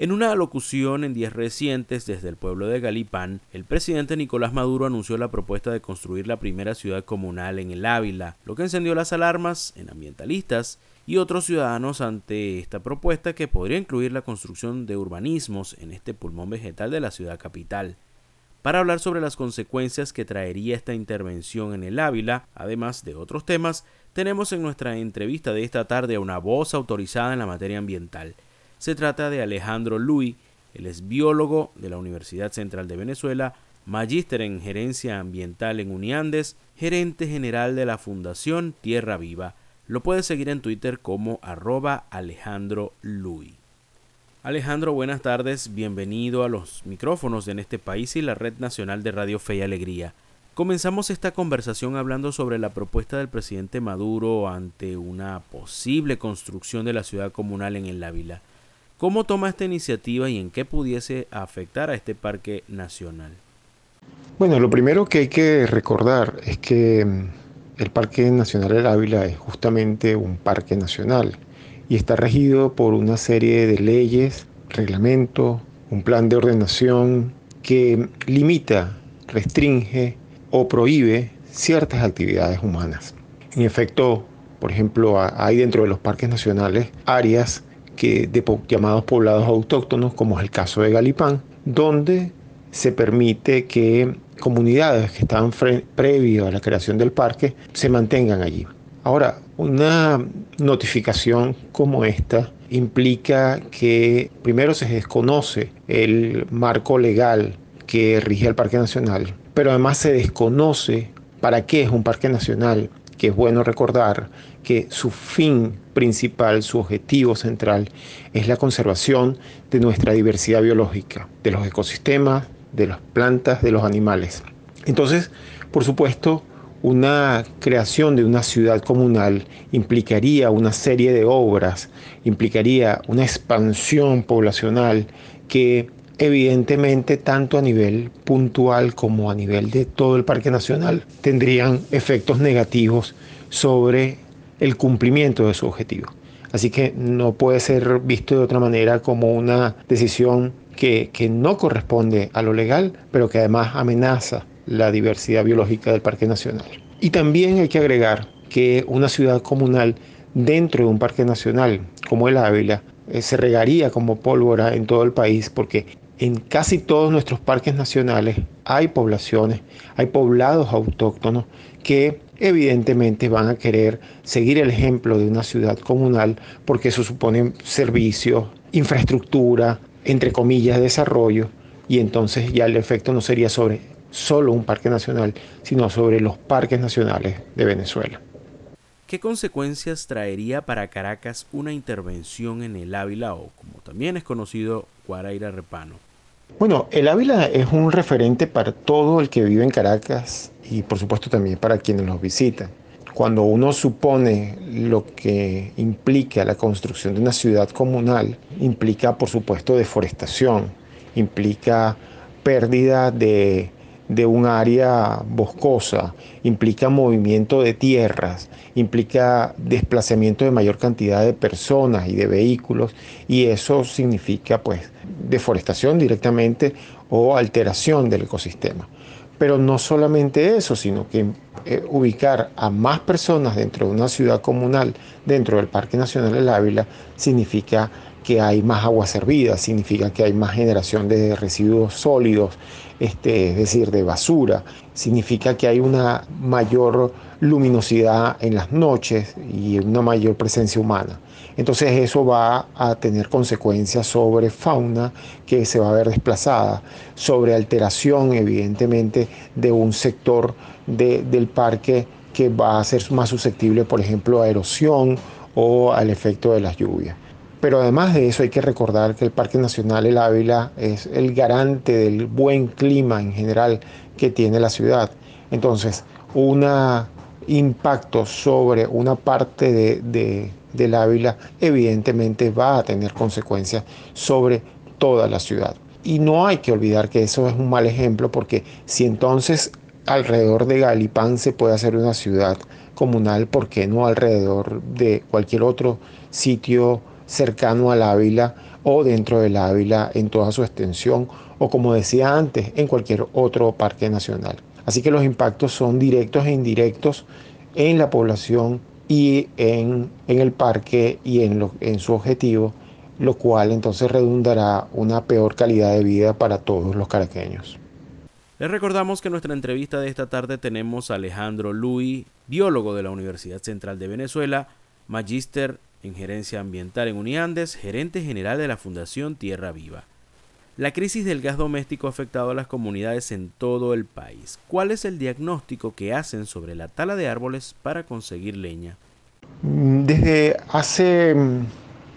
En una alocución en días recientes desde el pueblo de Galipán, el presidente Nicolás Maduro anunció la propuesta de construir la primera ciudad comunal en el Ávila, lo que encendió las alarmas en ambientalistas y otros ciudadanos ante esta propuesta que podría incluir la construcción de urbanismos en este pulmón vegetal de la ciudad capital. Para hablar sobre las consecuencias que traería esta intervención en el Ávila, además de otros temas, tenemos en nuestra entrevista de esta tarde a una voz autorizada en la materia ambiental. Se trata de Alejandro Luis, él es biólogo de la Universidad Central de Venezuela, magíster en gerencia ambiental en Uniandes, gerente general de la Fundación Tierra Viva. Lo puedes seguir en Twitter como arroba Alejandro Luis. Alejandro, buenas tardes, bienvenido a los micrófonos en este país y la Red Nacional de Radio Fe y Alegría. Comenzamos esta conversación hablando sobre la propuesta del presidente Maduro ante una posible construcción de la ciudad comunal en el Ávila. ¿Cómo toma esta iniciativa y en qué pudiese afectar a este parque nacional? Bueno, lo primero que hay que recordar es que mm, el Parque Nacional del Ávila es justamente un parque nacional y está regido por una serie de leyes, reglamentos, un plan de ordenación que limita, restringe o prohíbe ciertas actividades humanas. En efecto, por ejemplo, hay dentro de los parques nacionales áreas que, de llamados poblados autóctonos, como es el caso de Galipán, donde se permite que comunidades que estaban previo a la creación del parque se mantengan allí. Ahora, una notificación como esta implica que primero se desconoce el marco legal que rige el Parque Nacional, pero además se desconoce para qué es un parque nacional, que es bueno recordar que su fin principal, su objetivo central es la conservación de nuestra diversidad biológica, de los ecosistemas, de las plantas, de los animales. Entonces, por supuesto, una creación de una ciudad comunal implicaría una serie de obras, implicaría una expansión poblacional que evidentemente tanto a nivel puntual como a nivel de todo el Parque Nacional tendrían efectos negativos sobre el cumplimiento de su objetivo. Así que no puede ser visto de otra manera como una decisión que, que no corresponde a lo legal, pero que además amenaza la diversidad biológica del Parque Nacional. Y también hay que agregar que una ciudad comunal dentro de un parque nacional como el Ávila eh, se regaría como pólvora en todo el país porque en casi todos nuestros parques nacionales hay poblaciones, hay poblados autóctonos que evidentemente van a querer seguir el ejemplo de una ciudad comunal porque eso supone servicios, infraestructura, entre comillas, desarrollo, y entonces ya el efecto no sería sobre solo un parque nacional, sino sobre los parques nacionales de Venezuela. ¿Qué consecuencias traería para Caracas una intervención en el Ávila o, como también es conocido, Guaraira Repano? Bueno, el Ávila es un referente para todo el que vive en Caracas y por supuesto también para quienes los visitan. Cuando uno supone lo que implica la construcción de una ciudad comunal, implica por supuesto deforestación, implica pérdida de, de un área boscosa, implica movimiento de tierras, implica desplazamiento de mayor cantidad de personas y de vehículos y eso significa pues deforestación directamente o alteración del ecosistema. Pero no solamente eso, sino que eh, ubicar a más personas dentro de una ciudad comunal, dentro del Parque Nacional del Ávila, significa que hay más agua servida, significa que hay más generación de residuos sólidos, este, es decir, de basura, significa que hay una mayor luminosidad en las noches y una mayor presencia humana. Entonces eso va a tener consecuencias sobre fauna que se va a ver desplazada, sobre alteración evidentemente de un sector del parque que va a ser más susceptible, por ejemplo, a erosión o al efecto de las lluvias. Pero además de eso hay que recordar que el Parque Nacional El Ávila es el garante del buen clima en general que tiene la ciudad. Entonces, un impacto sobre una parte de, del Ávila evidentemente va a tener consecuencias sobre toda la ciudad. Y no hay que olvidar que eso es un mal ejemplo porque si entonces alrededor de Galipán se puede hacer una ciudad comunal, ¿por qué no alrededor de cualquier otro sitio cercano al Ávila o dentro del Ávila en toda su extensión o como decía antes, en cualquier otro parque nacional. Así que los impactos son directos e indirectos en la población y en, el parque y en, en su objetivo, lo cual entonces redundará una peor calidad de vida para todos los caraqueños. Les recordamos que en nuestra entrevista de esta tarde tenemos a Alejandro Luis, biólogo de la Universidad Central de Venezuela, magíster en gerencia ambiental en Uniandes, gerente general de la Fundación Tierra Viva. La crisis del gas doméstico ha afectado a las comunidades en todo el país. ¿Cuál es el diagnóstico que hacen sobre la tala de árboles para conseguir leña? Desde hace mm,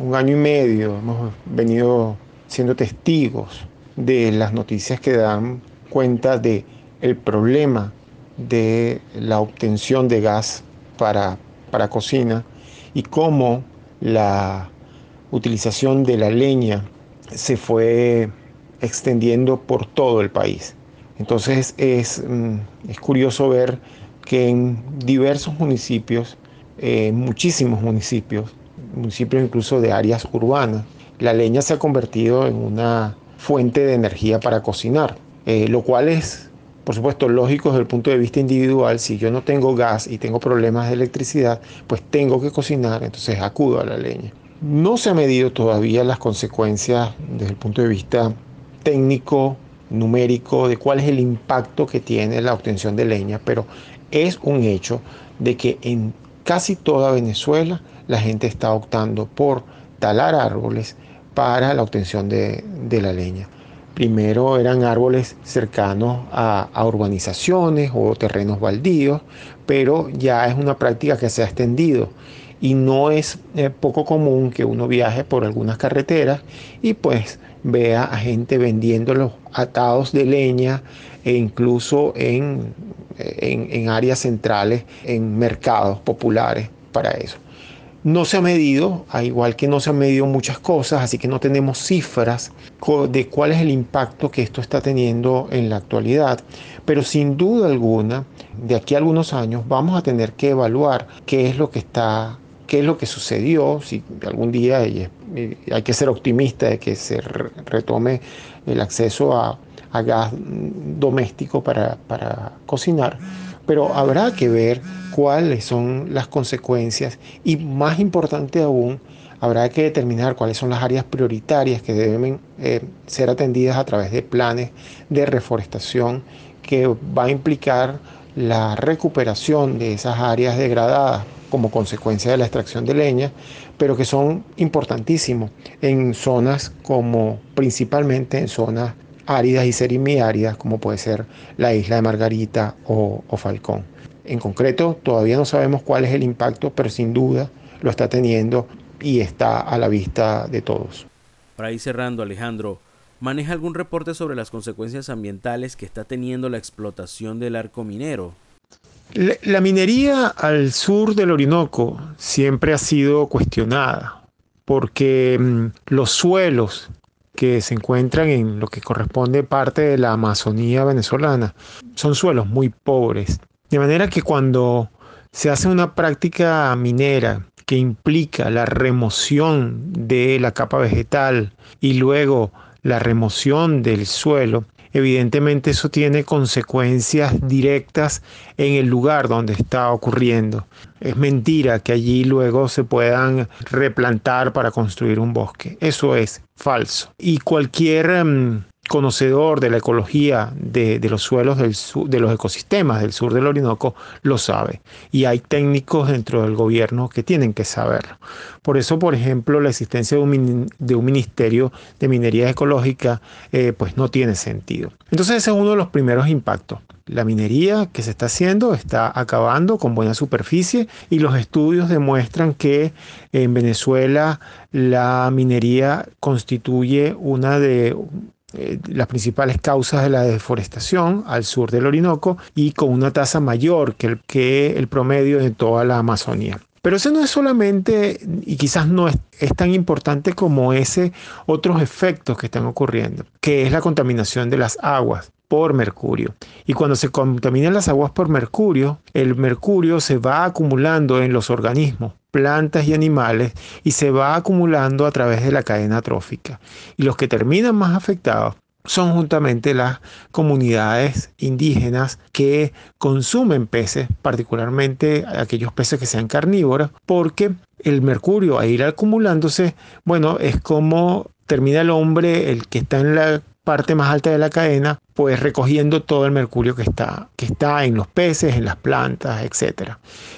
un año y medio hemos venido siendo testigos de las noticias que dan cuenta de el problema de la obtención de gas para, para cocina y cómo la utilización de la leña se fue extendiendo por todo el país. Entonces es, mm, es curioso ver que en diversos municipios, en muchísimos municipios, municipios incluso de áreas urbanas, la leña se ha convertido en una fuente de energía para cocinar. Eh, lo cual es, por supuesto, lógico desde el punto de vista individual. Si yo no tengo gas y tengo problemas de electricidad, pues tengo que cocinar, entonces acudo a la leña. No se ha medido todavía las consecuencias desde el punto de vista técnico, numérico, de cuál es el impacto que tiene la obtención de leña, pero es un hecho de que en casi toda Venezuela la gente está optando por talar árboles para la obtención de la leña. Primero eran árboles cercanos a, urbanizaciones o terrenos baldíos, pero ya es una práctica que se ha extendido y no es eh, poco común que uno viaje por algunas carreteras y pues vea a gente vendiendo los atados de leña e incluso en, en áreas centrales, en mercados populares para eso. No se ha medido, al igual que no se han medido muchas cosas, así que no tenemos cifras de cuál es el impacto que esto está teniendo en la actualidad. Pero sin duda alguna, de aquí a algunos años vamos a tener que evaluar qué es lo que está, qué es lo que sucedió, si algún día hay que ser optimista de que se retome el acceso a, gas doméstico para, para cocinar pero habrá que ver cuáles son las consecuencias y más importante aún, habrá que determinar cuáles son las áreas prioritarias que deben eh, ser atendidas a través de planes de reforestación que va a implicar la recuperación de esas áreas degradadas como consecuencia de la extracción de leña, pero que son importantísimos en zonas como principalmente en zonas áridas y serimiáridas como puede ser la isla de Margarita o, Falcón. En concreto, todavía no sabemos cuál es el impacto, pero sin duda lo está teniendo y está a la vista de todos. Para ir cerrando, Alejandro, ¿maneja algún reporte sobre las consecuencias ambientales que está teniendo la explotación del arco minero? La, minería al sur del Orinoco siempre ha sido cuestionada porque mm, los suelos que se encuentran en lo que corresponde parte de la Amazonía venezolana. Son suelos muy pobres. De manera que cuando se hace una práctica minera que implica la remoción de la capa vegetal y luego la remoción del suelo, evidentemente eso tiene consecuencias directas en el lugar donde está ocurriendo. Es mentira que allí luego se puedan replantar para construir un bosque. Eso es falso. Y cualquier em, conocedor de la ecología de, los suelos del de los ecosistemas del sur del Orinoco lo sabe. Y hay técnicos dentro del gobierno que tienen que saberlo. Por eso, por ejemplo, la existencia de un, de un ministerio de minería ecológica eh, pues no tiene sentido. Entonces ese es uno de los primeros impactos. La minería que se está haciendo está acabando con buena superficie y los estudios demuestran que en Venezuela la minería constituye una de eh, las principales causas de la deforestación al sur del Orinoco y con una tasa mayor que el, que el promedio de toda la Amazonía. Pero eso no es solamente, y quizás no es, es, tan importante como ese otros efectos que están ocurriendo, que es la contaminación de las aguas por mercurio. Y cuando se contaminan las aguas por mercurio, el mercurio se va acumulando en los organismos plantas y animales y se va acumulando a través de la cadena trófica. Y los que terminan más afectados son juntamente las comunidades indígenas que consumen peces, particularmente aquellos peces que sean carnívoros, porque el mercurio a ir acumulándose, bueno, es como termina el hombre, el que está en la parte más alta de la cadena, pues recogiendo todo el mercurio que está, que está en los peces, en las plantas, etc.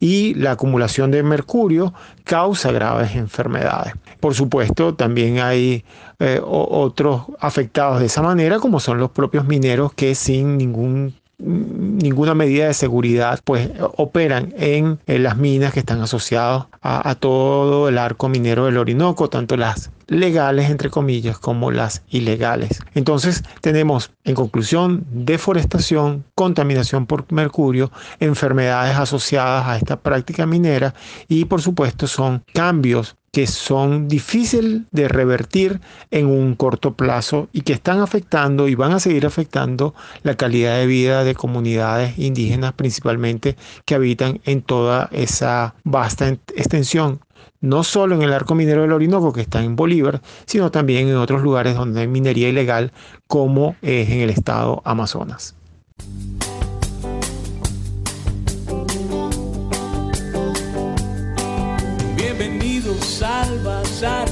Y la acumulación de mercurio causa graves enfermedades. Por supuesto, también hay eh, otros afectados de esa manera, como son los propios mineros que sin ningún ninguna medida de seguridad, pues operan en, las minas que están asociadas a, todo el arco minero del Orinoco, tanto las legales, entre comillas, como las ilegales. Entonces tenemos, en conclusión, deforestación, contaminación por mercurio, enfermedades asociadas a esta práctica minera y, por supuesto, son cambios que son difíciles de revertir en un corto plazo y que están afectando y van a seguir afectando la calidad de vida de comunidades indígenas principalmente que habitan en toda esa vasta extensión no solo en el arco minero del Orinoco que está en Bolívar, sino también en otros lugares donde hay minería ilegal como es en el estado Amazonas. Al bazar